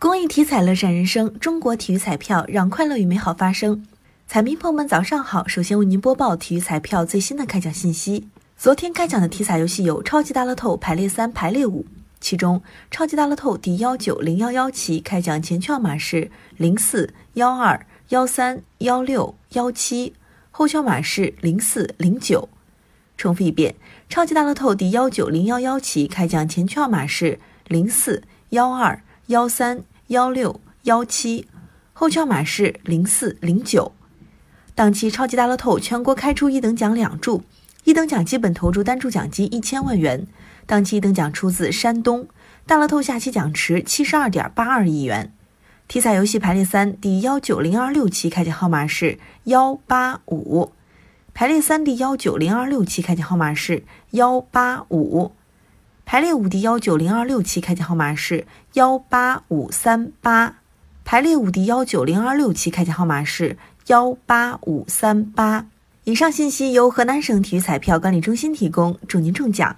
公益体彩乐善人生，中国体育彩票让快乐与美好发生。彩民朋友们，早上好！首先为您播报体育彩票最新的开奖信息。昨天开奖的体彩游戏有超级大乐透排列三、排列五，其中超级大乐透第幺九零幺幺期开奖前券号码是零四幺二幺三幺六幺七，后券码是零四零九。重复一遍，超级大乐透第幺九零幺幺期开奖前券号码是零四幺二幺三。幺六幺七，后券码是零四零九。当期超级大乐透全国开出一等奖两注，一等奖基本投注单注奖金一千万元。当期一等奖出自山东。大乐透下期奖池七十二点八二亿元。体彩游戏排列三第幺九零二六期开奖号码是幺八五，排列三第幺九零二六期开奖号码是幺八五。排列五 D 幺九零二六期开奖号码是幺八五三八，排列五 D 幺九零二六期开奖号码是幺八五三八。以上信息由河南省体育彩票管理中心提供，祝您中奖。